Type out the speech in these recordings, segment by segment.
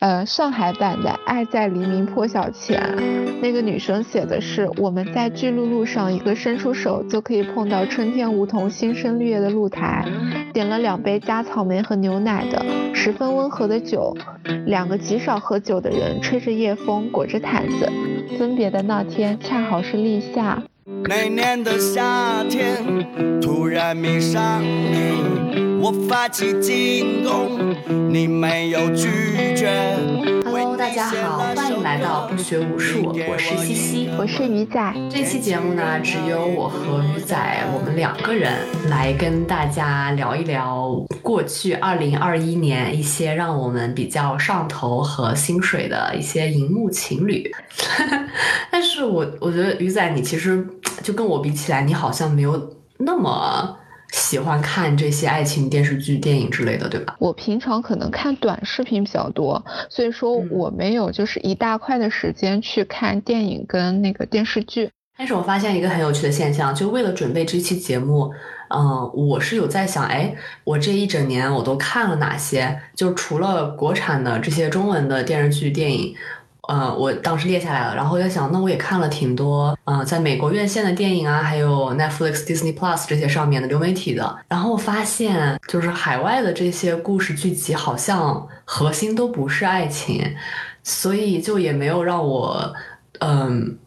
呃，上海版的《爱在黎明破晓前》，那个女生写的是我们在巨鹿路上一个伸出手就可以碰到春天梧桐新生绿叶的露台，点了两杯加草莓和牛奶的十分温和的酒，两个极少喝酒的人吹着夜风，裹着毯子，分别的那天恰好是立夏。那年的夏天，突然迷上你，我发起进攻，你没有拒绝。Hello，大家好，欢迎来到不学无术，我是西西，我是鱼仔。这期节目呢，只有我和鱼仔，我们两个人来跟大家聊一聊过去二零二一年一些让我们比较上头和心水的一些荧幕情侣。但是我我觉得鱼仔，你其实就跟我比起来，你好像没有那么。喜欢看这些爱情电视剧、电影之类的，对吧？我平常可能看短视频比较多，所以说我没有就是一大块的时间去看电影跟那个电视剧。但是我发现一个很有趣的现象，就为了准备这期节目，嗯，我是有在想，哎，我这一整年我都看了哪些？就除了国产的这些中文的电视剧、电影。呃，我当时列下来了，然后我在想，那我也看了挺多，嗯，在美国院线的电影啊，还有 Netflix、Disney Plus 这些上面的流媒体的，然后我发现，就是海外的这些故事剧集，好像核心都不是爱情，所以就也没有让我，嗯。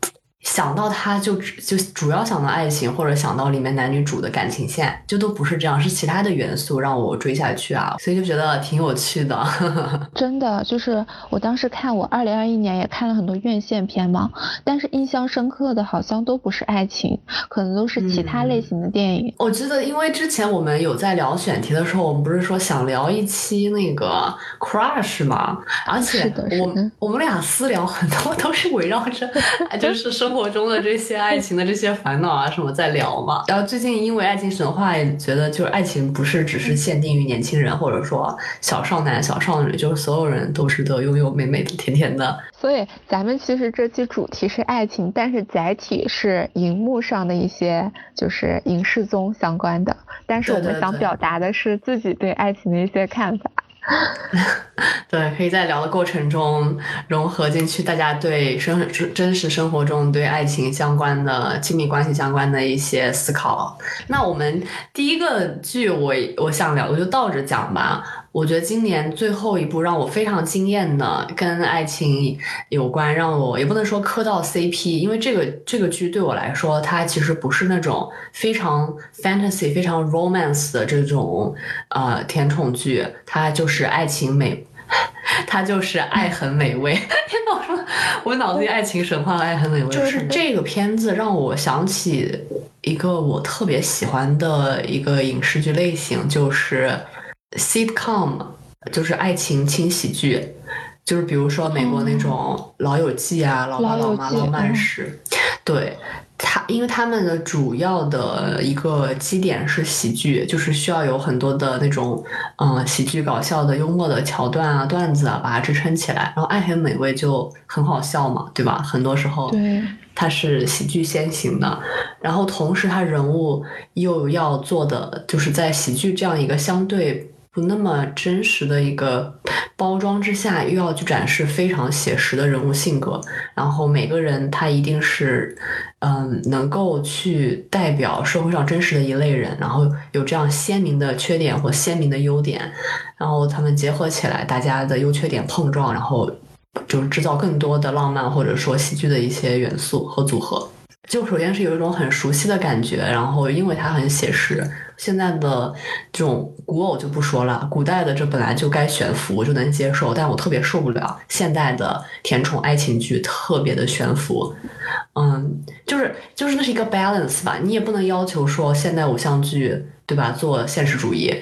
想到他就就主要想到爱情，或者想到里面男女主的感情线，就都不是这样，是其他的元素让我追下去啊，所以就觉得挺有趣的。真的，就是我当时看，我二零二一年也看了很多院线片嘛，但是印象深刻的好像都不是爱情，可能都是其他类型的电影。我记得，因为之前我们有在聊选题的时候，我们不是说想聊一期那个 crush 吗？而且我我们俩私聊很多都是围绕着，就是生活。生活中的这些爱情的这些烦恼啊什么在聊嘛？然后最近因为爱情神话，也觉得就是爱情不是只是限定于年轻人，或者说小少男、小少女，就是所有人都值得拥有美美的、甜甜的。所以咱们其实这期主题是爱情，但是载体是荧幕上的一些就是影视综相关的，但是我们想表达的是自己对爱情的一些看法。对，对可以在聊的过程中融合进去，大家对生真实生活中对爱情相关的亲密关系相关的一些思考。那我们第一个剧，我我想聊，我就倒着讲吧。我觉得今年最后一部让我非常惊艳的，跟爱情有关，让我也不能说磕到 CP，因为这个这个剧对我来说，它其实不是那种非常 fantasy、非常 romance 的这种呃甜宠剧，它就是爱情美，它就是爱很美味。天哪，我说我脑子里爱情神话，爱很美味。就是这个片子让我想起一个我特别喜欢的一个影视剧类型，就是。Sitcom 就是爱情轻喜剧，就是比如说美国那种《老友记》啊，《老爸老妈浪漫史》，对他，因为他们的主要的一个基点是喜剧，就是需要有很多的那种嗯喜剧搞笑的幽默的桥段啊段子啊把它支撑起来，然后《爱很美味》就很好笑嘛，对吧？很多时候对。它是喜剧先行的，然后同时他人物又要做的就是在喜剧这样一个相对。不那么真实的一个包装之下，又要去展示非常写实的人物性格，然后每个人他一定是，嗯，能够去代表社会上真实的一类人，然后有这样鲜明的缺点或鲜明的优点，然后他们结合起来，大家的优缺点碰撞，然后就是制造更多的浪漫或者说喜剧的一些元素和组合。就首先是有一种很熟悉的感觉，然后因为它很写实。现在的这种古偶就不说了，古代的这本来就该悬浮，我就能接受，但我特别受不了现代的甜宠爱情剧特别的悬浮。嗯，就是就是那是一个 balance 吧，你也不能要求说现代偶像剧对吧做现实主义。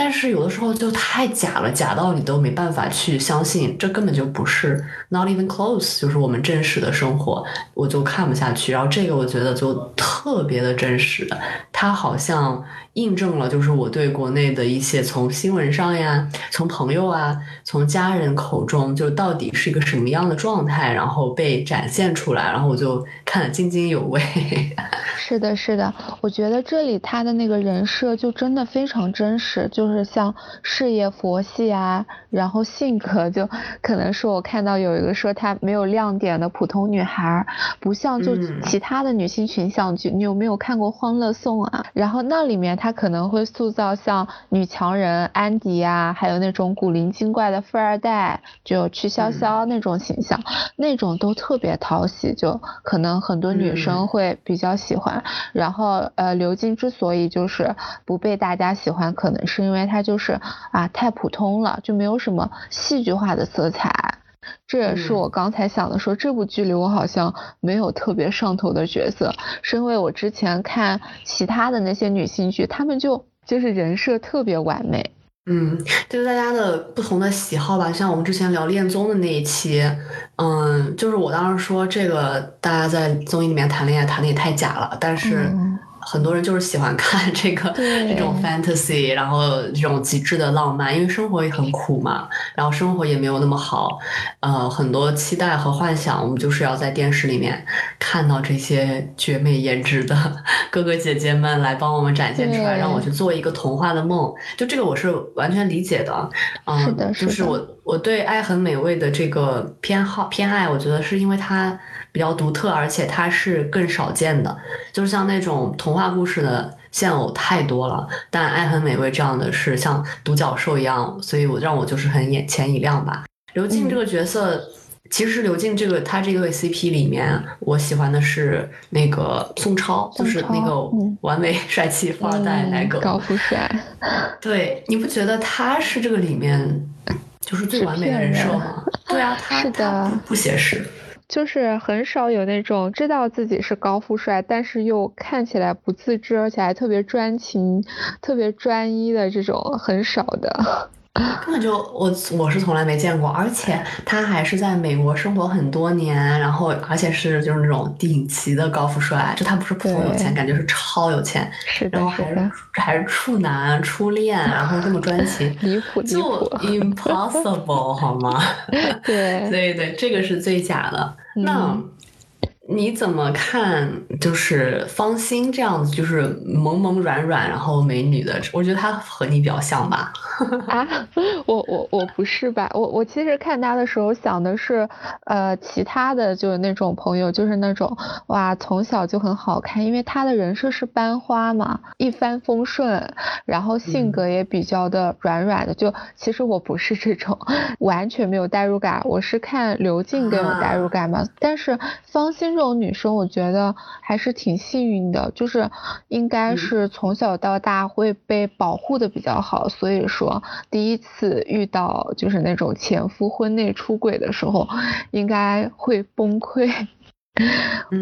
但是有的时候就太假了，假到你都没办法去相信，这根本就不是 not even close，就是我们真实的生活，我就看不下去。然后这个我觉得就特别的真实，它好像印证了就是我对国内的一些从新闻上呀，从朋友啊，从家人口中就到底是一个什么样的状态，然后被展现出来，然后我就看得津津有味。是的，是的，我觉得这里他的那个人设就真的非常真实，就。就是像事业佛系啊，然后性格就可能是我看到有一个说她没有亮点的普通女孩，不像就其他的女性群像剧。你有没有看过《欢乐颂》啊？然后那里面她可能会塑造像女强人安迪啊，还有那种古灵精怪的富二代，就曲筱绡那种形象，那种都特别讨喜，就可能很多女生会比较喜欢。然后呃，刘静之所以就是不被大家喜欢，可能是因为它就是啊太普通了，就没有什么戏剧化的色彩。这也是我刚才想的，说这部剧里我好像没有特别上头的角色，是因为我之前看其他的那些女性剧，她们就就是人设特别完美。嗯，就是大家的不同的喜好吧，像我们之前聊恋综的那一期，嗯，就是我当时说这个大家在综艺里面谈恋爱谈的也太假了，但是。很多人就是喜欢看 这个这种 fantasy，然后这种极致的浪漫，因为生活也很苦嘛，然后生活也没有那么好，呃，很多期待和幻想，我们就是要在电视里面看到这些绝美颜值的 哥哥姐姐们来帮我们展现出来，让我去做一个童话的梦。就这个我是完全理解的，嗯，就是我我对爱很美味的这个偏好偏爱，我觉得是因为它。比较独特，而且它是更少见的，就是像那种童话故事的现偶太多了，但《爱很美味》这样的是像独角兽一样，所以我让我就是很眼前一亮吧。刘静这个角色，其实刘静这个他这个 CP 里面，我喜欢的是那个宋超，就是那个完美 帅气富二代那个高富帅。对，你不觉得他是这个里面就是最完美的人设吗？对啊，他是的，不写实。就是很少有那种知道自己是高富帅，但是又看起来不自知，而且还特别专情、特别专一的这种很少的。根本就我我是从来没见过，而且他还是在美国生活很多年，然后而且是就是那种顶级的高富帅，就他不是普通有钱，感觉是超有钱，然后还是还是处男初恋，然后这么专情，离谱就 impossible 好吗？对 对对，这个是最假的。那。你怎么看？就是方心这样子，就是萌萌软软，然后美女的，我觉得她和你比较像吧？啊，我我我不是吧？我我其实看她的时候想的是，呃，其他的就是那种朋友，就是那种哇，从小就很好看，因为她的人设是班花嘛，一帆风顺，然后性格也比较的软软的。就其实我不是这种，完全没有代入感，我是看刘静更有代入感嘛。但是方心。这种女生，我觉得还是挺幸运的，就是应该是从小到大会被保护的比较好，所以说第一次遇到就是那种前夫婚内出轨的时候，应该会崩溃。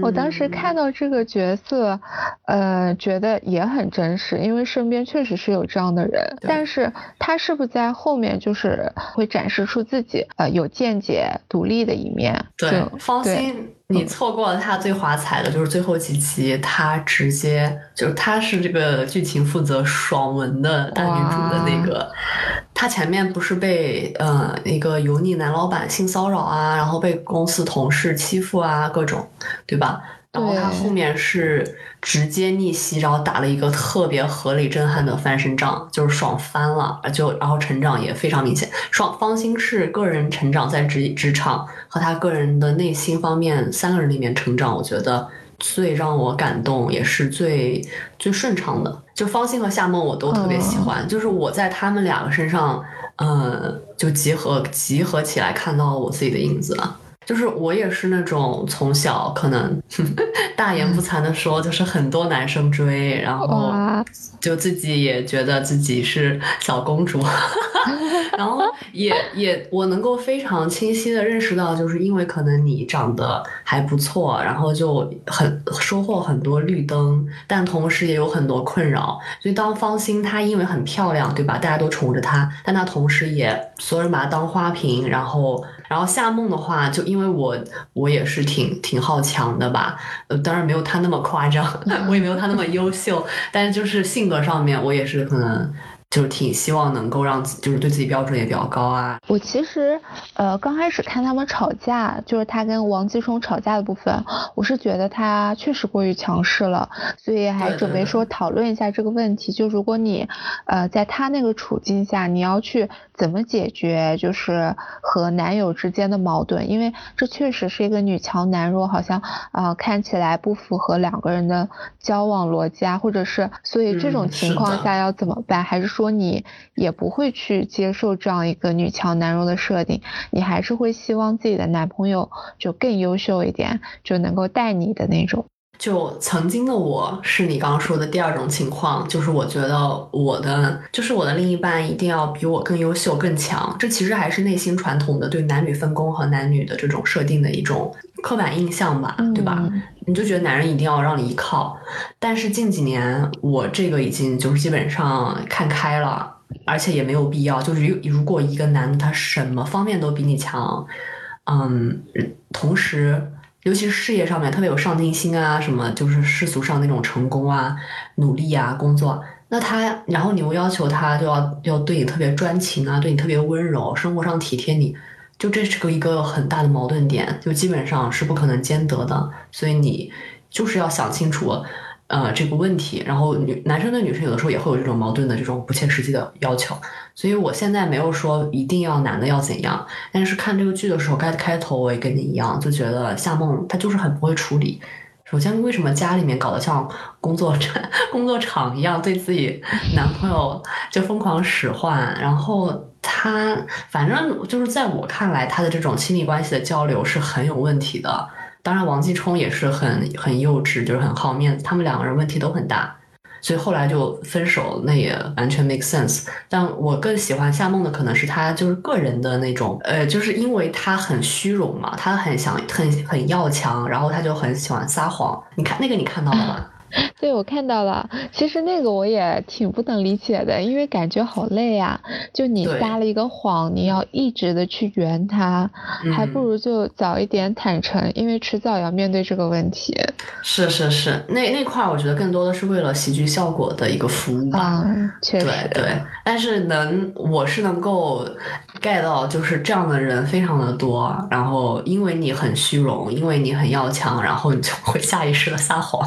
我当时看到这个角色，呃，觉得也很真实，因为身边确实是有这样的人。但是他是不是在后面就是会展示出自己呃有见解、独立的一面？对，方心，你错过了他最华彩的，就是最后几集，他直接就是他是这个剧情负责爽文的大女主的那个。他前面不是被呃一个油腻男老板性骚扰啊，然后被公司同事欺负啊，各种，对吧？然后他后面是直接逆袭，然后打了一个特别合理震撼的翻身仗，就是爽翻了，就然后成长也非常明显。爽方心是个人成长在职职场和他个人的内心方面三个人里面成长，我觉得。最让我感动也是最最顺畅的，就方心和夏梦我都特别喜欢，就是我在他们两个身上，嗯，就集合集合起来看到我自己的影子。就是我也是那种从小可能 大言不惭的说，就是很多男生追，然后就自己也觉得自己是小公主，然后也也我能够非常清晰的认识到，就是因为可能你长得还不错，然后就很收获很多绿灯，但同时也有很多困扰。所以当方心她因为很漂亮，对吧？大家都宠着她，但她同时也所有人把她当花瓶，然后。然后夏梦的话，就因为我我也是挺挺好强的吧，呃，当然没有他那么夸张，我也没有他那么优秀，但是就是性格上面，我也是可能就是挺希望能够让就是对自己标准也比较高啊。我其实呃刚开始看他们吵架，就是他跟王继冲吵架的部分，我是觉得他确实过于强势了，所以还准备说讨论一下这个问题。就如果你呃在他那个处境下，你要去怎么解决就是和男友之间的矛盾？因为这确实是一个女强男弱，好像啊看起来不符合两个人的交往逻辑啊，或者是所以这种情况下要怎么办？还是说你也不会去接受这样一个女强男弱的设定？你还是会希望自己的男朋友就更优秀一点，就能够带你的那种？就曾经的我是你刚刚说的第二种情况，就是我觉得我的就是我的另一半一定要比我更优秀更强，这其实还是内心传统的对男女分工和男女的这种设定的一种刻板印象吧，对吧？你就觉得男人一定要让你依靠，但是近几年我这个已经就是基本上看开了，而且也没有必要，就是如果一个男的他什么方面都比你强，嗯，同时。尤其是事业上面特别有上进心啊，什么就是世俗上那种成功啊、努力啊、工作，那他然后你又要求他就要要对你特别专情啊，对你特别温柔，生活上体贴你，就这是个一个很大的矛盾点，就基本上是不可能兼得的，所以你就是要想清楚。呃，这个问题，然后女男生对女生有的时候也会有这种矛盾的这种不切实际的要求，所以我现在没有说一定要男的要怎样，但是看这个剧的时候，开开头我也跟你一样，就觉得夏梦她就是很不会处理。首先，为什么家里面搞得像工作场 工作场一样，对自己男朋友就疯狂使唤，然后他反正就是在我看来，他的这种亲密关系的交流是很有问题的。当然，王继冲也是很很幼稚，就是很好面子。他们两个人问题都很大，所以后来就分手，那也完全 make sense。但我更喜欢夏梦的，可能是她就是个人的那种，呃，就是因为她很虚荣嘛，她很想很很要强，然后她就很喜欢撒谎。你看那个，你看到了吗？对，我看到了。其实那个我也挺不能理解的，因为感觉好累啊。就你撒了一个谎，你要一直的去圆它，还不如就早一点坦诚，因为迟早要面对这个问题。是是是，那那块我觉得更多的是为了喜剧效果的一个服务吧。确实。对对，但是能，我是能够 get 到，就是这样的人非常的多。然后因为你很虚荣，因为你很要强，然后你就会下意识的撒谎。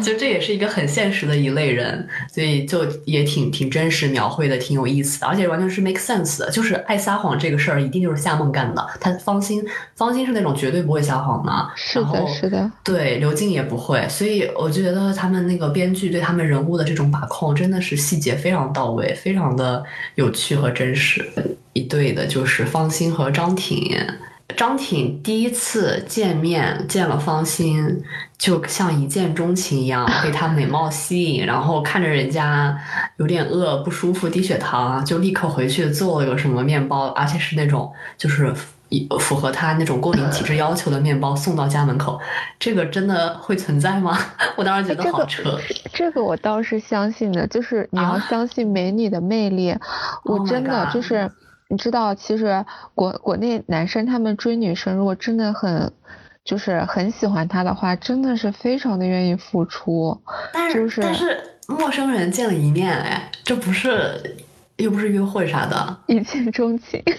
就这也是一个很现实的一类人，所以就也挺挺真实描绘的，挺有意思的，而且完全是 make sense 的。就是爱撒谎这个事儿，一定就是夏梦干的。他方心，方心是那种绝对不会撒谎的。是的，是的。对，刘静也不会。所以我觉得他们那个编剧对他们人物的这种把控，真的是细节非常到位，非常的有趣和真实。一对的就是方心和张挺。张挺第一次见面见了方心，就像一见钟情一样，被她美貌吸引，然后看着人家有点饿不舒服低血糖，就立刻回去做了个什么面包，而且是那种就是符合他那种过敏体质要求的面包送到家门口。这个真的会存在吗？我当时觉得好扯。这个我倒是相信的，就是你要相信美女的魅力。我真的就是。你知道，其实国国内男生他们追女生，如果真的很，就是很喜欢她的话，真的是非常的愿意付出。但是但是陌生人见了一面，哎，这不是。又不是约会啥的，一见钟情。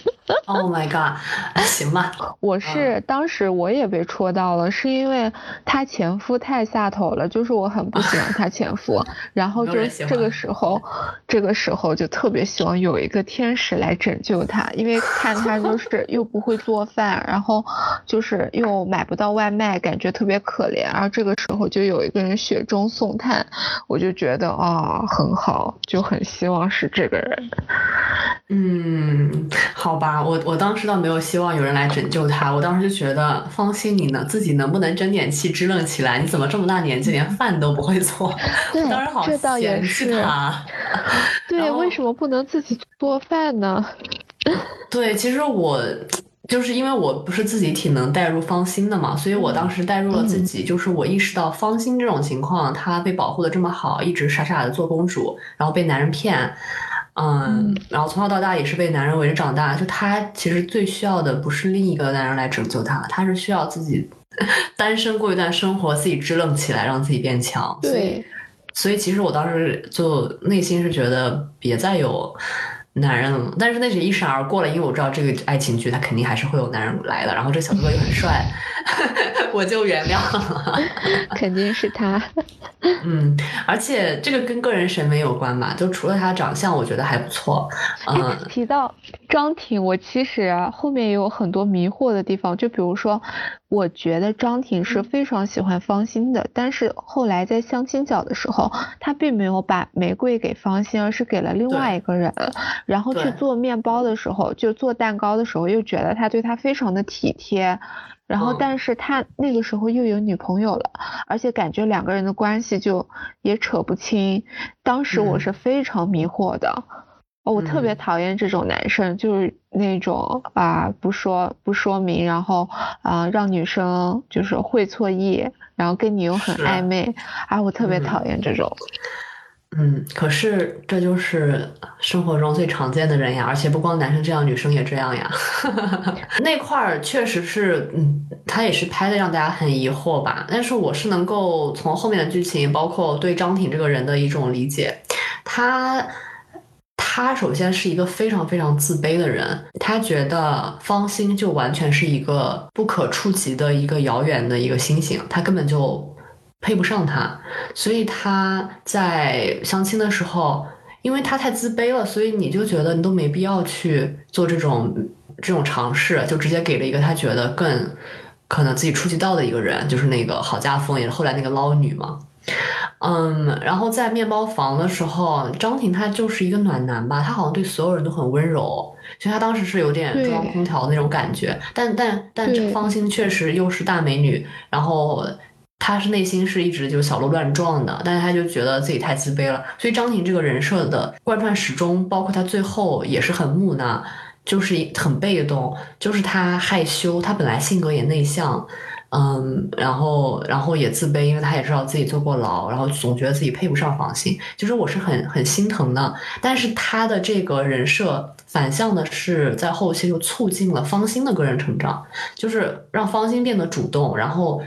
Oh my god！行吧，我是当时我也被戳到了，是因为她前夫太下头了，就是我很不喜欢她前夫，然后就这个时候，这个时候就特别希望有一个天使来拯救他，因为看他就是又不会做饭，然后就是又买不到外卖，感觉特别可怜，然后这个时候就有一个人雪中送炭，我就觉得啊很好，就很希望是这个人。嗯，好吧，我我当时倒没有希望有人来拯救他，我当时就觉得，放心，你呢自己能不能争点气，支棱起来？你怎么这么大年纪连饭都不会做？对，当然好嫌弃他。对，为什么不能自己做饭呢？对，其实我就是因为我不是自己挺能带入芳心的嘛，所以我当时带入了自己，就是我意识到芳心这种情况，她被保护的这么好，一直傻傻的做公主，然后被男人骗。嗯，然后从小到大也是被男人围着长大。就她其实最需要的不是另一个男人来拯救她，她是需要自己 单身过一段生活，自己支棱起来，让自己变强。对，所以其实我当时就内心是觉得别再有男人，但是那是一闪而过了，因为我知道这个爱情剧它肯定还是会有男人来的，然后这小哥哥又很 帅，我就原谅了。肯定是他。嗯，而且这个跟个人审美有关吧，就除了他长相，我觉得还不错。嗯，提到张挺，我其实后面也有很多迷惑的地方，就比如说，我觉得张挺是非常喜欢方心的，但是后来在相亲角的时候，他并没有把玫瑰给方心，而是给了另外一个人。然后去做面包的时候，就做蛋糕的时候，又觉得他对他非常的体贴。然后，但是他那个时候又有女朋友了，而且感觉两个人的关系就也扯不清。当时我是非常迷惑的，我特别讨厌这种男生，就是那种啊不说不说明，然后啊让女生就是会错意，然后跟你又很暧昧，啊我特别讨厌这种。嗯，嗯可是这就是生活中最常见的人呀，而且不光男生这样，女生也这样呀。那块儿确实是，嗯，他也是拍的让大家很疑惑吧。但是我是能够从后面的剧情，包括对张挺这个人的一种理解，他他首先是一个非常非常自卑的人，他觉得方心就完全是一个不可触及的一个遥远的一个星星，他根本就。配不上他，所以他在相亲的时候，因为他太自卑了，所以你就觉得你都没必要去做这种这种尝试，就直接给了一个他觉得更可能自己触及到的一个人，就是那个郝家峰，也是后来那个捞女嘛。嗯，然后在面包房的时候，张婷她就是一个暖男吧，他好像对所有人都很温柔，所以他当时是有点中央空调那种感觉。但但但这方心确实又是大美女，然后。他是内心是一直就小鹿乱撞的，但是他就觉得自己太自卑了，所以张婷这个人设的贯穿始终，包括他最后也是很木讷，就是很被动，就是他害羞，他本来性格也内向，嗯，然后然后也自卑，因为他也知道自己坐过牢，然后总觉得自己配不上房心，其实我是很很心疼的，但是他的这个人设反向的是在后期就促进了方心的个人成长，就是让方心变得主动，然后。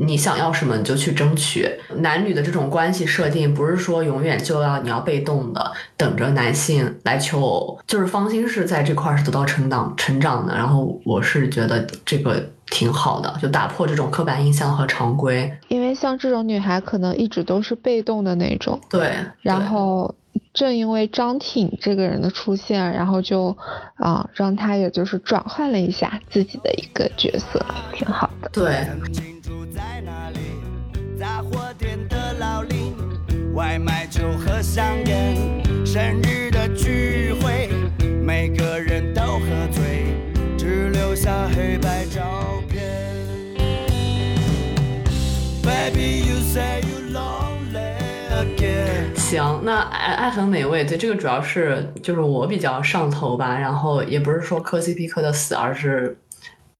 你想要什么你就去争取。男女的这种关系设定不是说永远就要你要被动的等着男性来求偶，就是芳心是在这块是得到成长成长的。然后我是觉得这个挺好的，就打破这种刻板印象和常规。因为像这种女孩可能一直都是被动的那种。对。然后正因为张挺这个人的出现，然后就啊让他也就是转换了一下自己的一个角色，挺好的。对。杂货店的老林，外卖酒和香烟，生日的聚会，每个人都喝醉，只留下黑白照行，那爱爱很美味，对这个主要是就是我比较上头吧，然后也不是说磕 CP 磕的死，而是。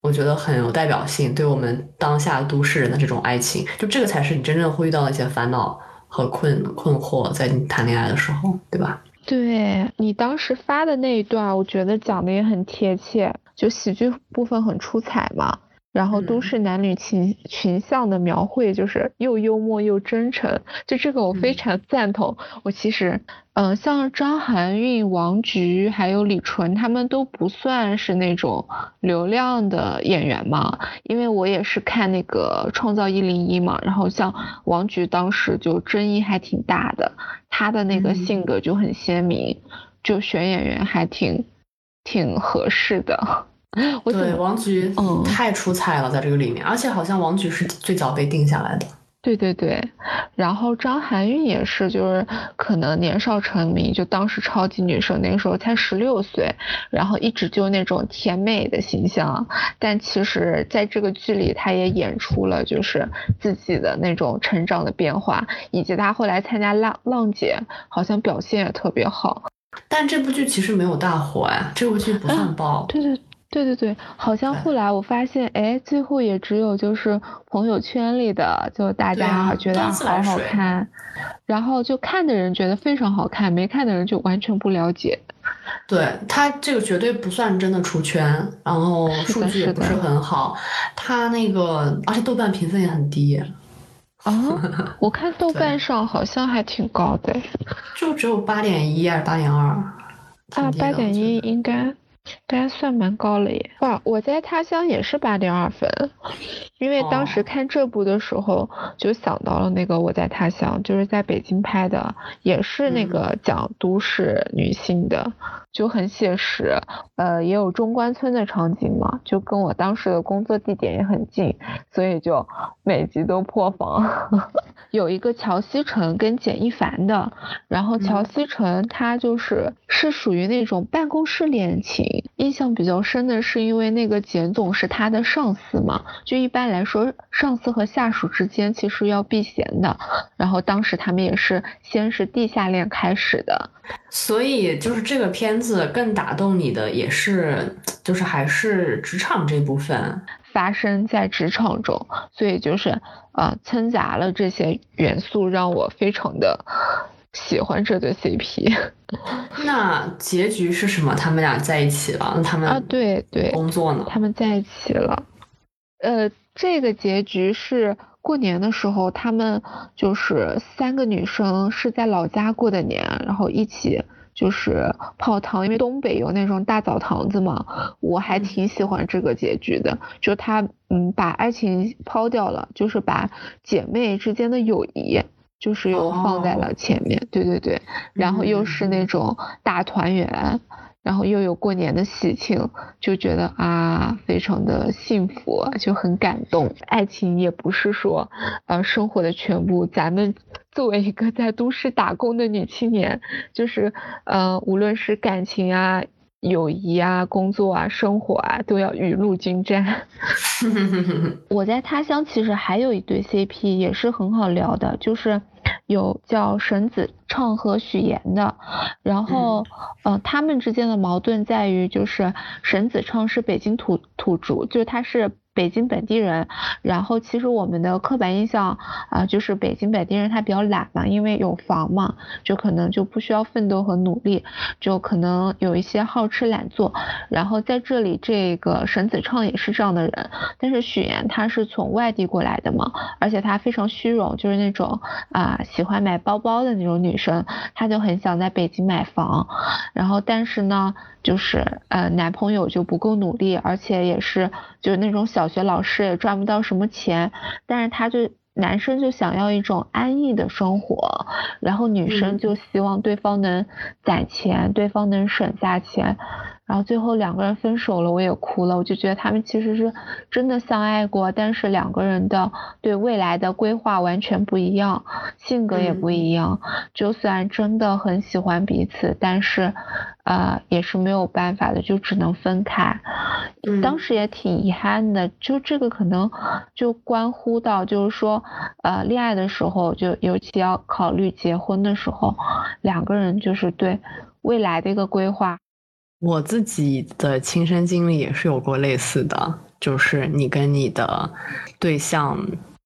我觉得很有代表性，对我们当下都市人的这种爱情，就这个才是你真正会遇到的一些烦恼和困困惑，在你谈恋爱的时候，对吧？对你当时发的那一段，我觉得讲的也很贴切，就喜剧部分很出彩嘛。然后都市男女群群像的描绘就是又幽默又真诚，就这个我非常赞同。我其实，嗯，像张含韵、王菊还有李纯，他们都不算是那种流量的演员嘛。因为我也是看那个《创造一零一》嘛，然后像王菊当时就争议还挺大的，她的那个性格就很鲜明，就选演员还挺挺合适的。对王菊，嗯，太出彩了，在这个里面，而且好像王菊是最早被定下来的。对对对，然后张含韵也是，就是可能年少成名，就当时超级女生，那个时候才十六岁，然后一直就那种甜美的形象，但其实在这个剧里，她也演出了就是自己的那种成长的变化，以及她后来参加浪浪姐，好像表现也特别好。但这部剧其实没有大火呀，这部剧不算爆。对对。对对对，好像后来我发现，哎，最后也只有就是朋友圈里的，就大家觉得好好看，然后就看的人觉得非常好看，没看的人就完全不了解。对他这个绝对不算真的出圈，然后数据也不是很好，他那个而且豆瓣评分也很低。啊，我看 豆瓣上好像还挺高的，就只有八点一还是八点二？啊，八点一应该。大家算蛮高了耶！哇，我在他乡也是八点二分，因为当时看这部的时候就想到了那个我在他乡，就是在北京拍的，也是那个讲都市女性的，就很写实，呃，也有中关村的场景嘛，就跟我当时的工作地点也很近，所以就每集都破防。有一个乔西城跟简一凡的，然后乔西城他就是是属于那种办公室恋情。印象比较深的是，因为那个简总是他的上司嘛，就一般来说，上司和下属之间其实要避嫌的。然后当时他们也是先是地下恋开始的，所以就是这个片子更打动你的也是，就是还是职场这部分发生在职场中，所以就是呃掺杂了这些元素，让我非常的。喜欢这对 CP，那结局是什么？他们俩在一起了？那他们啊，对对，工作呢？他们在一起了。呃，这个结局是过年的时候，他们就是三个女生是在老家过的年，然后一起就是泡汤，因为东北有那种大澡堂子嘛。我还挺喜欢这个结局的，就他嗯把爱情抛掉了，就是把姐妹之间的友谊。就是又放在了前面，对对对，然后又是那种大团圆，然后又有过年的喜庆，就觉得啊，非常的幸福，就很感动。爱情也不是说，呃，生活的全部。咱们作为一个在都市打工的女青年，就是，呃，无论是感情啊。友谊啊，工作啊，生活啊，都要雨露均沾。我在他乡其实还有一对 CP 也是很好聊的，就是有叫沈子畅和许岩的。然后，呃，他们之间的矛盾在于，就是沈子畅是北京土土著，就是他是。北京本地人，然后其实我们的刻板印象啊，就是北京本地人他比较懒嘛，因为有房嘛，就可能就不需要奋斗和努力，就可能有一些好吃懒做。然后在这里，这个沈子畅也是这样的人，但是许岩他是从外地过来的嘛，而且他非常虚荣，就是那种啊喜欢买包包的那种女生，她就很想在北京买房，然后但是呢。就是呃，男朋友就不够努力，而且也是就是那种小学老师也赚不到什么钱，但是他就男生就想要一种安逸的生活，然后女生就希望对方能攒钱，对方能省下钱。然后最后两个人分手了，我也哭了。我就觉得他们其实是真的相爱过，但是两个人的对未来的规划完全不一样，性格也不一样。就算真的很喜欢彼此，但是，呃，也是没有办法的，就只能分开。当时也挺遗憾的，就这个可能就关乎到，就是说，呃，恋爱的时候，就尤其要考虑结婚的时候，两个人就是对未来的一个规划。我自己的亲身经历也是有过类似的，就是你跟你的对象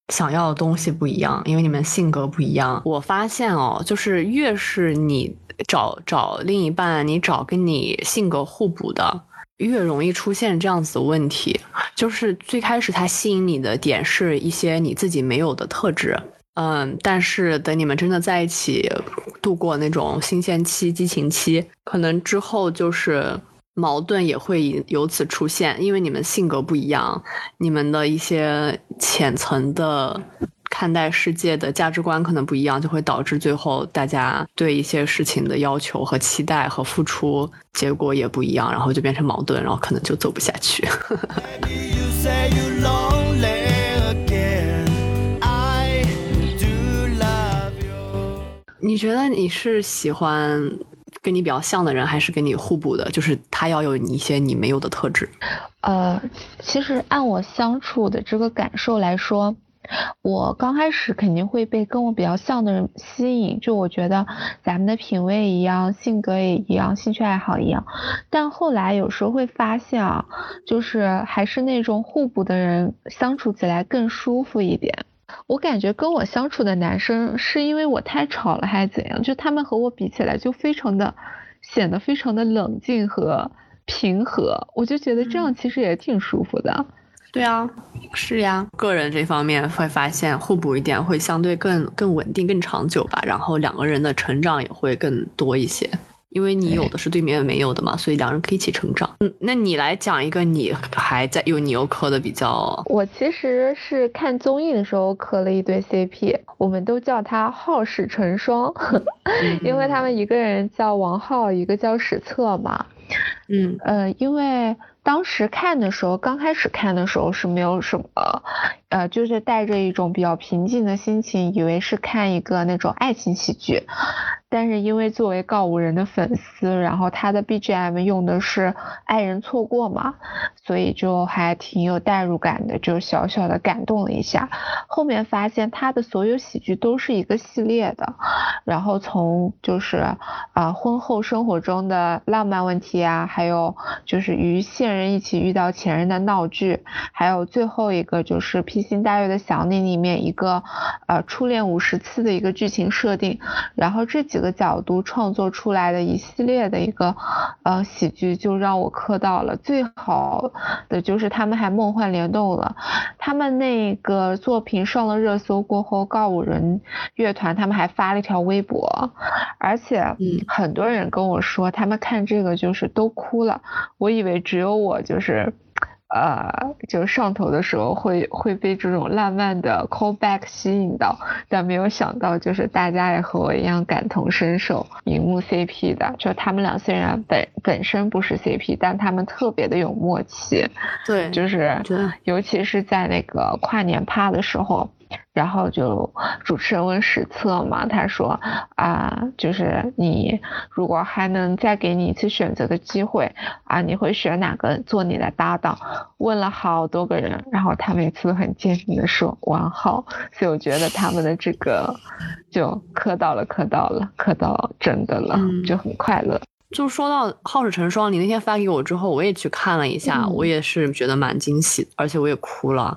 想要的东西不一样，因为你们性格不一样。我发现哦，就是越是你找找另一半，你找跟你性格互补的，越容易出现这样子的问题。就是最开始他吸引你的点是一些你自己没有的特质。嗯，但是等你们真的在一起度过那种新鲜期、激情期，可能之后就是矛盾也会由此出现，因为你们性格不一样，你们的一些浅层的看待世界的价值观可能不一样，就会导致最后大家对一些事情的要求和期待和付出结果也不一样，然后就变成矛盾，然后可能就走不下去。你觉得你是喜欢跟你比较像的人，还是跟你互补的？就是他要有你一些你没有的特质。呃，其实按我相处的这个感受来说，我刚开始肯定会被跟我比较像的人吸引，就我觉得咱们的品味一样，性格也一样，兴趣爱好一样。但后来有时候会发现啊，就是还是那种互补的人相处起来更舒服一点。我感觉跟我相处的男生是因为我太吵了还是怎样？就他们和我比起来就非常的显得非常的冷静和平和，我就觉得这样其实也挺舒服的。对啊，是呀，个人这方面会发现互补一点会相对更更稳定、更长久吧，然后两个人的成长也会更多一些。因为你有的是对面没有的嘛，所以两人可以一起成长。嗯，那你来讲一个你还在有你又磕的比较。我其实是看综艺的时候磕了一对 CP，我们都叫他好史成双，因为他们一个人叫王浩，一个叫史策嘛。嗯呃，因为当时看的时候，刚开始看的时候是没有什么，呃，就是带着一种比较平静的心情，以为是看一个那种爱情喜剧。但是因为作为告五人的粉丝，然后他的 BGM 用的是《爱人错过》嘛，所以就还挺有代入感的，就小小的感动了一下。后面发现他的所有喜剧都是一个系列的，然后从就是啊婚后生活中的浪漫问题啊，还有就是与现任一起遇到前任的闹剧，还有最后一个就是披星戴月的想你里面一个呃初恋五十次的一个剧情设定，然后这几。个角度创作出来的一系列的一个呃喜剧，就让我磕到了。最好的就是他们还梦幻联动了。他们那个作品上了热搜过后，告五人乐团他们还发了一条微博，而且很多人跟我说他们看这个就是都哭了。我以为只有我就是。呃，就上头的时候会会被这种浪漫的 callback 吸引到，但没有想到就是大家也和我一样感同身受，荧幕 CP 的，就他们俩虽然本本身不是 CP，但他们特别的有默契，对，就是尤其是在那个跨年趴的时候。然后就主持人问史策嘛，他说啊，就是你如果还能再给你一次选择的机会啊，你会选哪个做你的搭档？问了好多个人，然后他每次都很坚定的说王浩，所以我觉得他们的这个就磕到了，磕到了，磕到真的了，就很快乐。就说到好事成双，你那天发给我之后，我也去看了一下，我也是觉得蛮惊喜，而且我也哭了。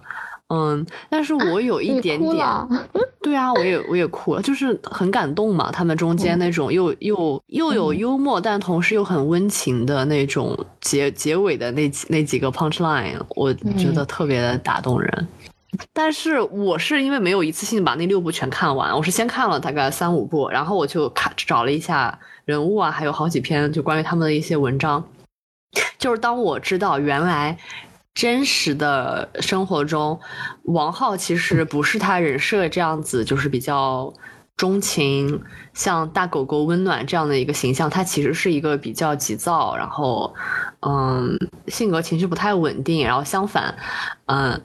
嗯，但是我有一点点，对啊，我也我也哭了，就是很感动嘛。他们中间那种又又又有幽默，但同时又很温情的那种结结尾的那几那几个 punch line，我觉得特别的打动人。但是我是因为没有一次性把那六部全看完，我是先看了大概三五部，然后我就看找了一下人物啊，还有好几篇就关于他们的一些文章。就是当我知道原来。真实的生活中，王浩其实不是他人设这样子，就是比较钟情，像大狗狗温暖这样的一个形象。他其实是一个比较急躁，然后，嗯，性格情绪不太稳定。然后相反，嗯，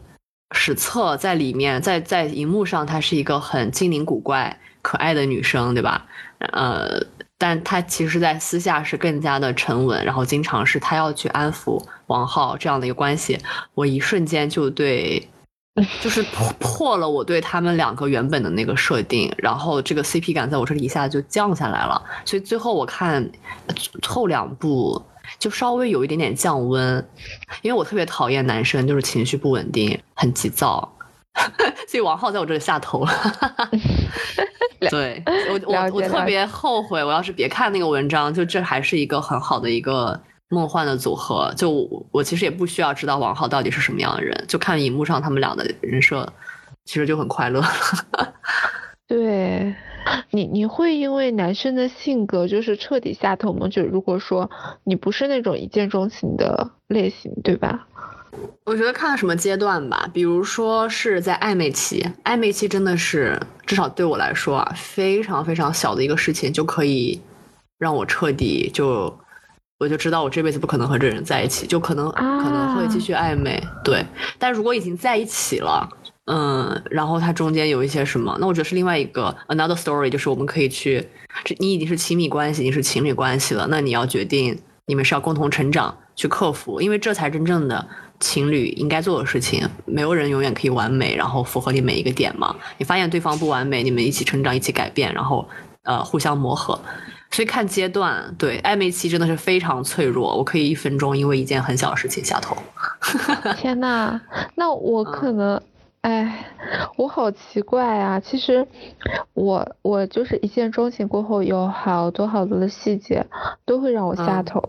史策在里面，在在荧幕上，她是一个很精灵古怪、可爱的女生，对吧？呃。但他其实，在私下是更加的沉稳，然后经常是他要去安抚王浩这样的一个关系。我一瞬间就对，就是 破破了我对他们两个原本的那个设定，然后这个 CP 感在我这里一下就降下来了。所以最后我看后两部就稍微有一点点降温，因为我特别讨厌男生就是情绪不稳定、很急躁。所以王浩在我这里下头了，对我我我特别后悔，我要是别看那个文章，就这还是一个很好的一个梦幻的组合。就我我其实也不需要知道王浩到底是什么样的人，就看荧幕上他们俩的人设，其实就很快乐。对你你会因为男生的性格就是彻底下头吗？就如果说你不是那种一见钟情的类型，对吧？我觉得看什么阶段吧，比如说是在暧昧期，暧昧期真的是至少对我来说啊，非常非常小的一个事情就可以让我彻底就我就知道我这辈子不可能和这人在一起，就可能可能会继续暧昧。对，但如果已经在一起了，嗯，然后它中间有一些什么，那我觉得是另外一个 another story，就是我们可以去，这你已经是亲密关系，已经是情侣关系了，那你要决定你们是要共同成长。去克服，因为这才真正的情侣应该做的事情。没有人永远可以完美，然后符合你每一个点嘛。你发现对方不完美，你们一起成长，一起改变，然后呃互相磨合。所以看阶段，对暧昧期真的是非常脆弱。我可以一分钟因为一件很小的事情下头。天呐，那我可能。哎，我好奇怪啊！其实，我我就是一见钟情过后，有好多好多的细节都会让我下头，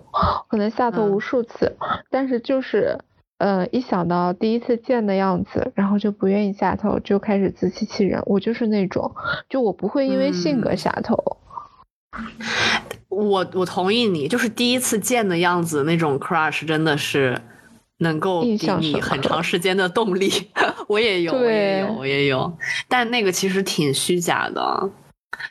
可能下头无数次，但是就是呃，一想到第一次见的样子，然后就不愿意下头，就开始自欺欺人。我就是那种，就我不会因为性格下头。我我同意你，就是第一次见的样子，那种 crush 真的是能够给你很长时间的动力。我也有，我也有，我也有，但那个其实挺虚假的。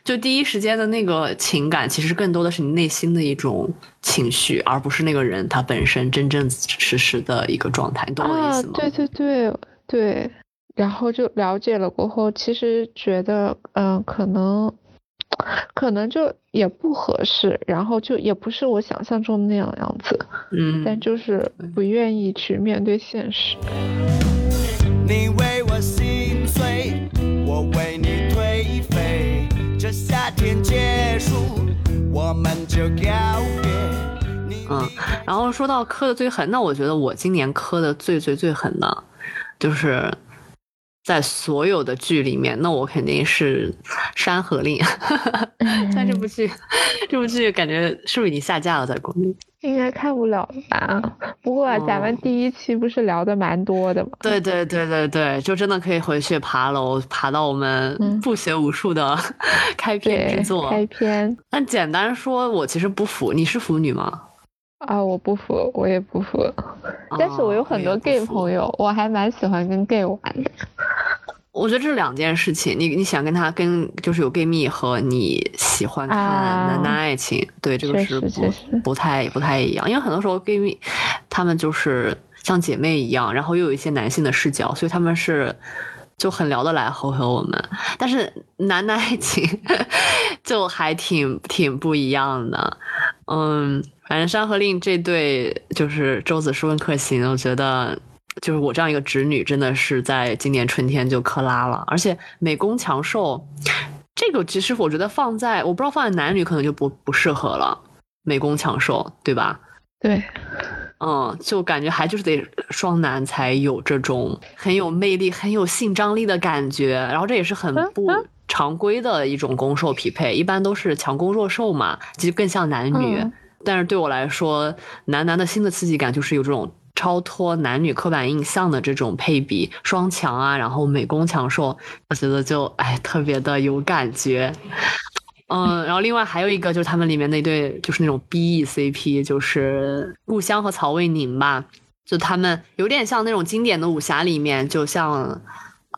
就第一时间的那个情感，其实更多的是你内心的一种情绪，而不是那个人他本身真正实时的一个状态，你懂我意思吗？对对对对，然后就了解了过后，其实觉得嗯，可能可能就也不合适，然后就也不是我想象中的那样样子，嗯，但就是不愿意去面对现实。你为我心碎，我为结束，我们就告别。嗯，然后说到磕的最狠，那我觉得我今年磕的最最最狠的，就是在所有的剧里面，那我肯定是《山河令》。但这部剧，这部剧感觉是不是已经下架了，在国内？应该看不了吧？不过咱们第一期不是聊的蛮多的吗？对对对对对，就真的可以回去爬楼，爬到我们不学无术的 开篇之作。开篇。但简单说，我其实不腐。你是腐女吗？啊，我不服，我也不服。但是我有很多 gay 朋友，我还蛮喜欢跟 gay 玩的。我觉得这是两件事情，你你想跟他跟就是有 gay 蜜和你喜欢看男男爱情，对这个是不不太不太一样，因为很多时候 gay 蜜他们就是像姐妹一样，然后又有一些男性的视角，所以他们是就很聊得来和和我们，但是男男爱情 就还挺挺不一样的，嗯，反正《山河令》这对就是周子舒跟克勤，我觉得。就是我这样一个直女，真的是在今年春天就克拉了，而且美工强瘦，这个其实我觉得放在我不知道放在男女可能就不不适合了，美工强瘦，对吧？对，嗯，就感觉还就是得双男才有这种很有魅力、很有性张力的感觉，然后这也是很不常规的一种攻受匹配，一般都是强攻弱受嘛，其实更像男女，但是对我来说，男男的新的刺激感就是有这种。超脱男女刻板印象的这种配比，双强啊，然后美工强硕，我觉得就哎特别的有感觉。嗯，然后另外还有一个就是他们里面那对就是那种 BE CP，就是顾香和曹卫宁吧，就他们有点像那种经典的武侠里面，就像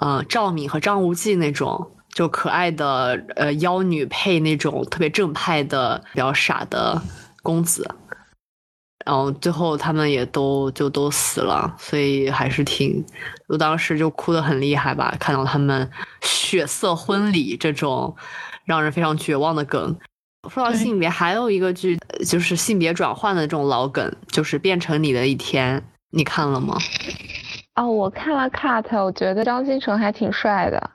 嗯赵敏和张无忌那种，就可爱的呃妖女配那种特别正派的比较傻的公子。然后最后他们也都就都死了，所以还是挺，我当时就哭得很厉害吧，看到他们血色婚礼这种让人非常绝望的梗。说到性别，还有一个剧就是性别转换的这种老梗，就是变成你的一天，你看了吗？哦，我看了 cut，我觉得张新成还挺帅的。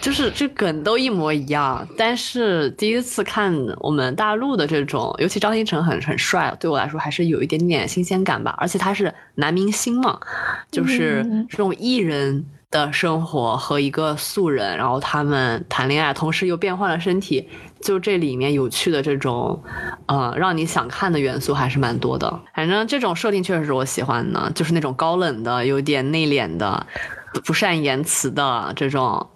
就是这梗都一模一样，但是第一次看我们大陆的这种，尤其张新成很很帅，对我来说还是有一点点新鲜感吧。而且他是男明星嘛，就是这种艺人的生活和一个素人，然后他们谈恋爱，同时又变换了身体，就这里面有趣的这种，呃，让你想看的元素还是蛮多的。反正这种设定确实是我喜欢的，就是那种高冷的、有点内敛的、不善言辞的这种。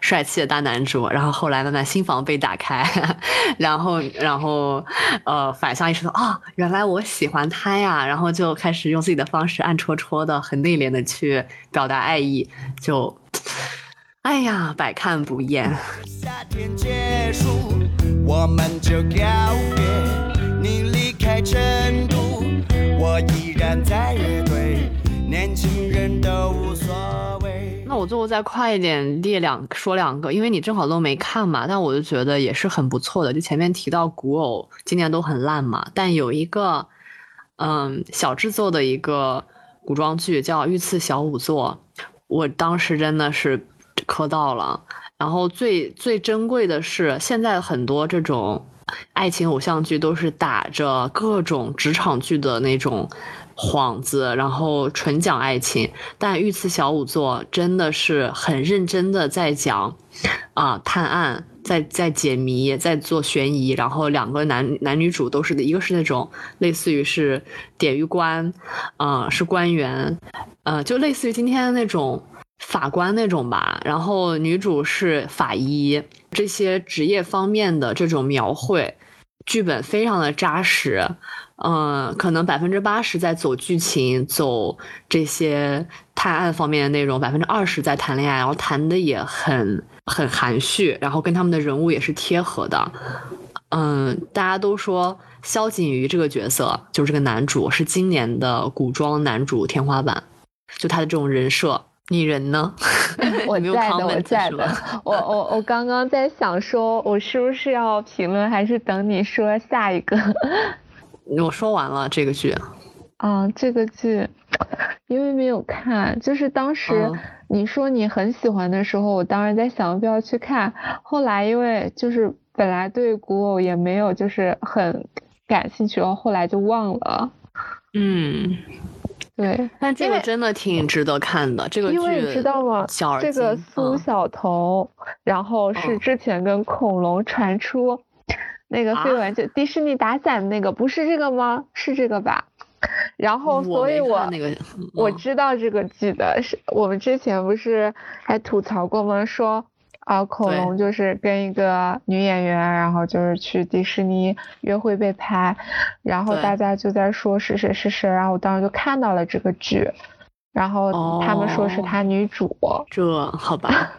帅气的大男主，然后后来慢慢心房被打开，然后然后呃反向意识到啊，原来我喜欢他呀，然后就开始用自己的方式暗戳戳的、很内敛的去表达爱意，就哎呀百看不厌。夏天结束，我们就告别。你离开成都，我依然在乐队，年轻人都无所。我最后再快一点列两说两个，因为你正好都没看嘛，但我就觉得也是很不错的。就前面提到古偶今年都很烂嘛，但有一个嗯小制作的一个古装剧叫《御赐小仵作》，我当时真的是磕到了。然后最最珍贵的是，现在很多这种爱情偶像剧都是打着各种职场剧的那种。幌子，然后纯讲爱情，但御赐小仵作真的是很认真的在讲，啊，探案，在在解谜，在做悬疑，然后两个男男女主都是的，一个是那种类似于是典狱官，啊，是官员，呃，就类似于今天的那种法官那种吧。然后女主是法医，这些职业方面的这种描绘，剧本非常的扎实。嗯，可能百分之八十在走剧情，走这些探案方面的内容，百分之二十在谈恋爱，然后谈的也很很含蓄，然后跟他们的人物也是贴合的。嗯，大家都说萧景瑜这个角色，就是这个男主，是今年的古装男主天花板，就他的这种人设。你人呢？我在的，我在的。我我我刚刚在想，说我是不是要评论，还是等你说下一个？我说完了这个剧，啊，这个剧，因为没有看，就是当时你说你很喜欢的时候，我当时在想要不要去看，后来因为就是本来对古偶也没有就是很感兴趣，然后后来就忘了。嗯，对，但这个真的挺值得看的，这个剧，因为你知道吗？这个苏小彤，然后是之前跟恐龙传出。那个飞玩就迪士尼打伞那个不是这个吗？是这个吧？然后所以我我知道这个剧的是我们之前不是还吐槽过吗？说啊恐龙就是跟一个女演员，然后就是去迪士尼约会被拍，然后大家就在说是谁是谁，然后我当时就看到了这个剧，然后他们说是他女主，这好吧？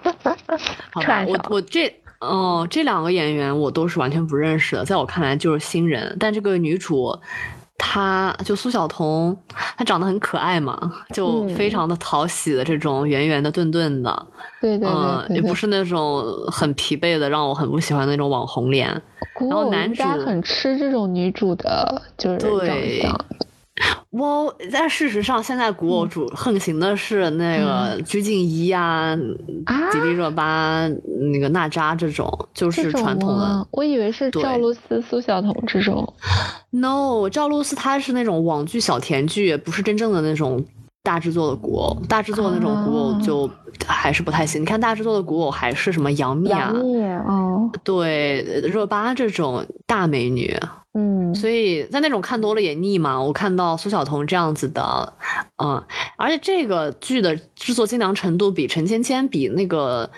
好吧，我我这。哦，这两个演员我都是完全不认识的，在我看来就是新人。但这个女主，她就苏晓彤，她长得很可爱嘛，就非常的讨喜的这种圆圆的、顿顿的，对对对，也不是那种很疲惫的，让我很不喜欢那种网红脸。然后男主很吃这种女主的，就是长相。我但事实上，现在古偶主横行的是那个鞠婧祎啊、迪丽热巴、那个娜扎这种，就是传统的。我以为是赵露思、苏晓彤这种。No，赵露思她是那种网剧小甜剧，不是真正的那种大制作的古偶。大制作的那种古偶就还是不太行。你看大制作的古偶还是什么杨幂啊？哦。对，热巴这种大美女。嗯，所以在那种看多了也腻嘛。我看到苏晓彤这样子的，嗯，而且这个剧的制作精良程度比陈芊芊、比那个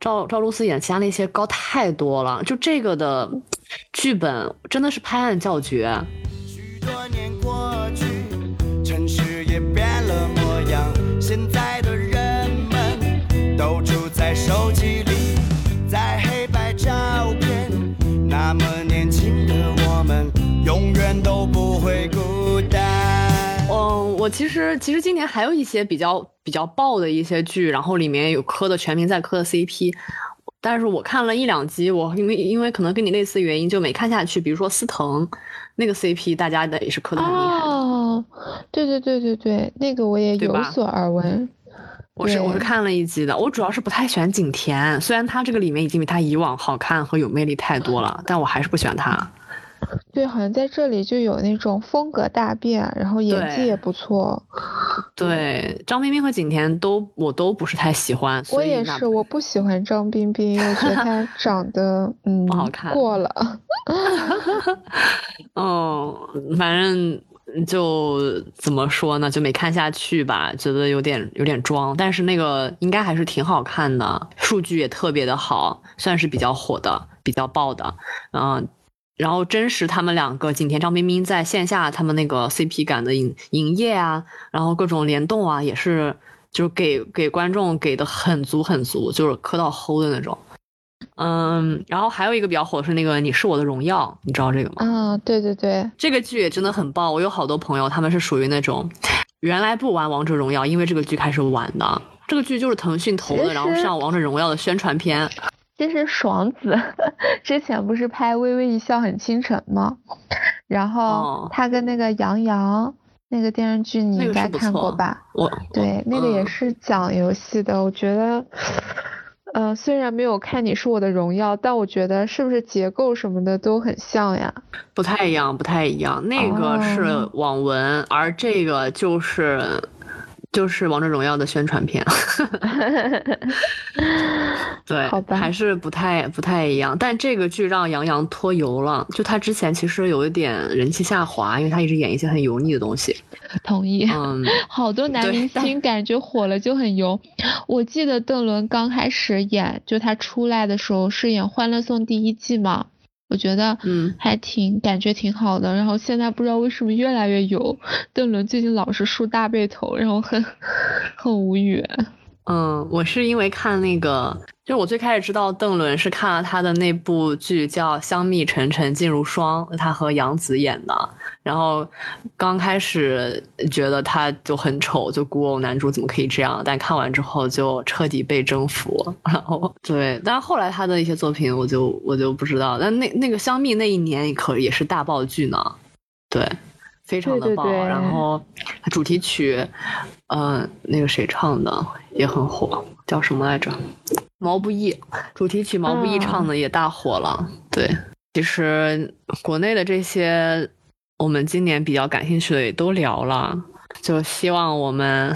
赵赵露思演其他那些高太多了。就这个的剧本真的是拍案叫绝。都住在手机里，在黑白照片那么年轻的我们。永远都不会孤单。嗯，我其实其实今年还有一些比较比较爆的一些剧，然后里面有磕的全民在磕的 CP，但是我看了一两集，我因为因为可能跟你类似原因就没看下去。比如说司藤那个 CP，大家的也是磕的很厉害。哦，对对对对对，那个我也有所耳闻。我是我是看了一集的，我主要是不太喜欢景甜，虽然她这个里面已经比她以往好看和有魅力太多了，但我还是不喜欢她。对，好像在这里就有那种风格大变，然后演技也不错。对，张彬彬和景甜都我都不是太喜欢。我也是，我不喜欢张彬彬，我觉得 她长得嗯不好看，过了。嗯，反正就怎么说呢，就没看下去吧，觉得有点有点装。但是那个应该还是挺好看的，数据也特别的好，算是比较火的、比较爆的。嗯。然后真实他们两个景甜张彬彬在线下他们那个 CP 感的营营业啊，然后各种联动啊，也是就是给给观众给的很足很足，就是磕到齁的那种。嗯，然后还有一个比较火的是那个你是我的荣耀，你知道这个吗？啊，对对对，这个剧也真的很棒。我有好多朋友他们是属于那种原来不玩王者荣耀，因为这个剧开始玩的。这个剧就是腾讯投的，然后上王者荣耀的宣传片。这是爽子，之前不是拍《微微一笑很倾城》吗？然后他跟那个杨洋那个电视剧你应该看过吧？我对那个也是讲游戏的，我觉得，呃，虽然没有看你是我的荣耀，但我觉得是不是结构什么的都很像呀？不太一样，不太一样。那个是网文，而这个就是就是王者荣耀的宣传片。对，好吧还是不太不太一样。但这个剧让杨洋脱油了，就他之前其实有一点人气下滑，因为他一直演一些很油腻的东西。同意。嗯，好多男明星感觉火了就很油。我记得邓伦刚开始演，就他出来的时候是演《欢乐颂》第一季嘛，我觉得嗯还挺感觉挺好的。然后现在不知道为什么越来越油，邓伦最近老是梳大背头，然后很 很无语。嗯，我是因为看那个，就是我最开始知道邓伦是看了他的那部剧叫《香蜜沉沉烬如霜》，他和杨紫演的。然后刚开始觉得他就很丑，就古偶男主怎么可以这样？但看完之后就彻底被征服。然后对，但是后来他的一些作品我就我就不知道。但那那个香蜜那一年可也是大爆剧呢，对，非常的棒。对对对然后主题曲，呃，那个谁唱的也很火，叫什么来着？毛不易，主题曲毛不易嗯唱的也大火了。对，其实国内的这些我们今年比较感兴趣的也都聊了，就希望我们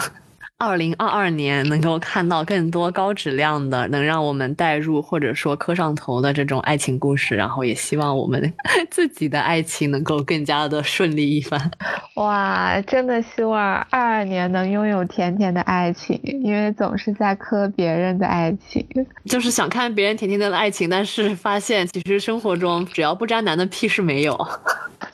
二零二二年能够看到更多高质量的，能让我们带入或者说磕上头的这种爱情故事，然后也希望我们 自己的爱情能够更加的顺利一番。哇，真的希望二二年能拥有甜甜的爱情，因为总是在磕别人的爱情。就是想看别人甜甜的爱情，但是发现其实生活中只要不渣男的屁事没有。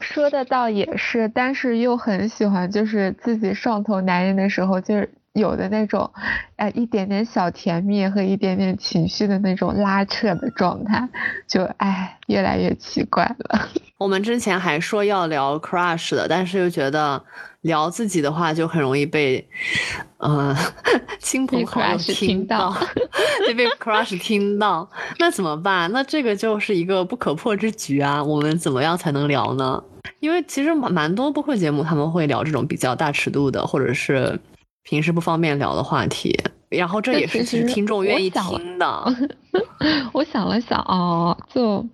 说的倒也是，但是又很喜欢，就是自己上头男人的时候，就是有的那种，呃，一点点小甜蜜和一点点情绪的那种拉扯的状态，就哎，越来越奇怪了。我们之前还说要聊 crush 的，但是又觉得聊自己的话就很容易被，呃，亲朋好友听到到，就被 crush 听到，那怎么办？那这个就是一个不可破之局啊！我们怎么样才能聊呢？因为其实蛮蛮多播客节目他们会聊这种比较大尺度的，或者是平时不方便聊的话题，然后这也是其其实实听众愿意听的。我想了想哦，就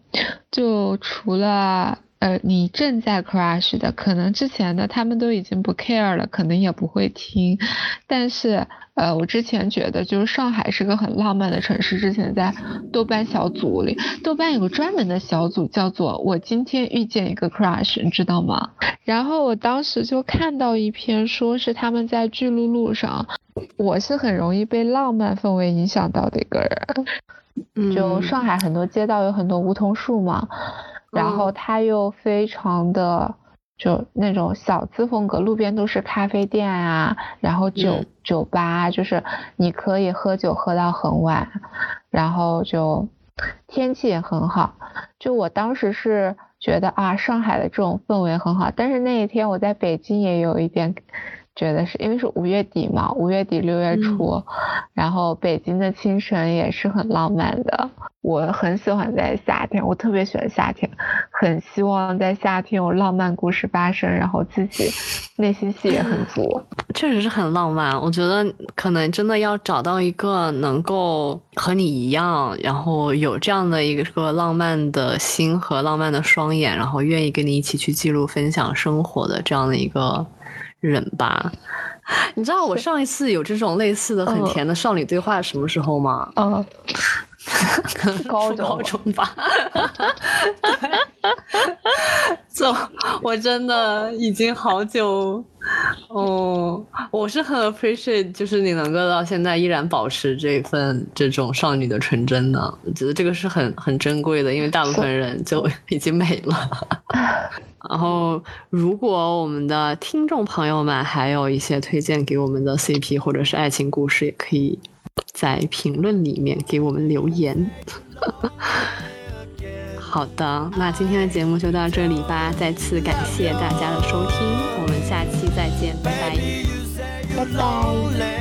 就除了呃你正在 crush 的，可能之前的他们都已经不 care 了，可能也不会听。但是呃，我之前觉得就是上海是个很浪漫的城市，之前在豆瓣小组里，豆瓣有个专门的小组叫做“我今天遇见一个 crush”，你知道吗？然后我当时就看到一篇说是他们在巨鹿路上。我是很容易被浪漫氛围影响到的一个人，就嗯上海很多街道有很多梧桐树嘛，然后嗯它又非常的就那种小资风格，路边都是咖啡店啊，然后酒、嗯酒吧，就是你可以喝酒喝到很晚，然后就天气也很好。就我当时是觉得啊，上海的这种氛围很好，但是那一天我在北京也有一点。觉得是因为是五月底嘛，五月底六月初，然后北京的清晨也是很浪漫的。我很喜欢在夏天，我特别喜欢夏天，很希望在夏天有浪漫故事发生，然后自己内心戏也很足。确实是很浪漫，我觉得可能真的要找到一个能够和你一样，然后有这样的一个浪漫的心和浪漫的双眼，然后愿意跟你一起去记录、分享生活的这样的一个人吧。你知道我上一次有这种类似的很嗯甜的少女对话什么时候吗？嗯，高初中高中吧。就我真的已经好久，哦，我是很 appreciate，就是你能够到现在依然保持这份这种少女的纯真的，我觉得这个是很很珍贵的，因为大部分人就已经没了。然后，如果我们的听众朋友们还有一些推荐给我们的 CP 或者是爱情故事，也可以在评论里面给我们留言。好的，那今天的节目就到这里吧，再次感谢大家的收听，我们下期再见，拜拜。拜拜。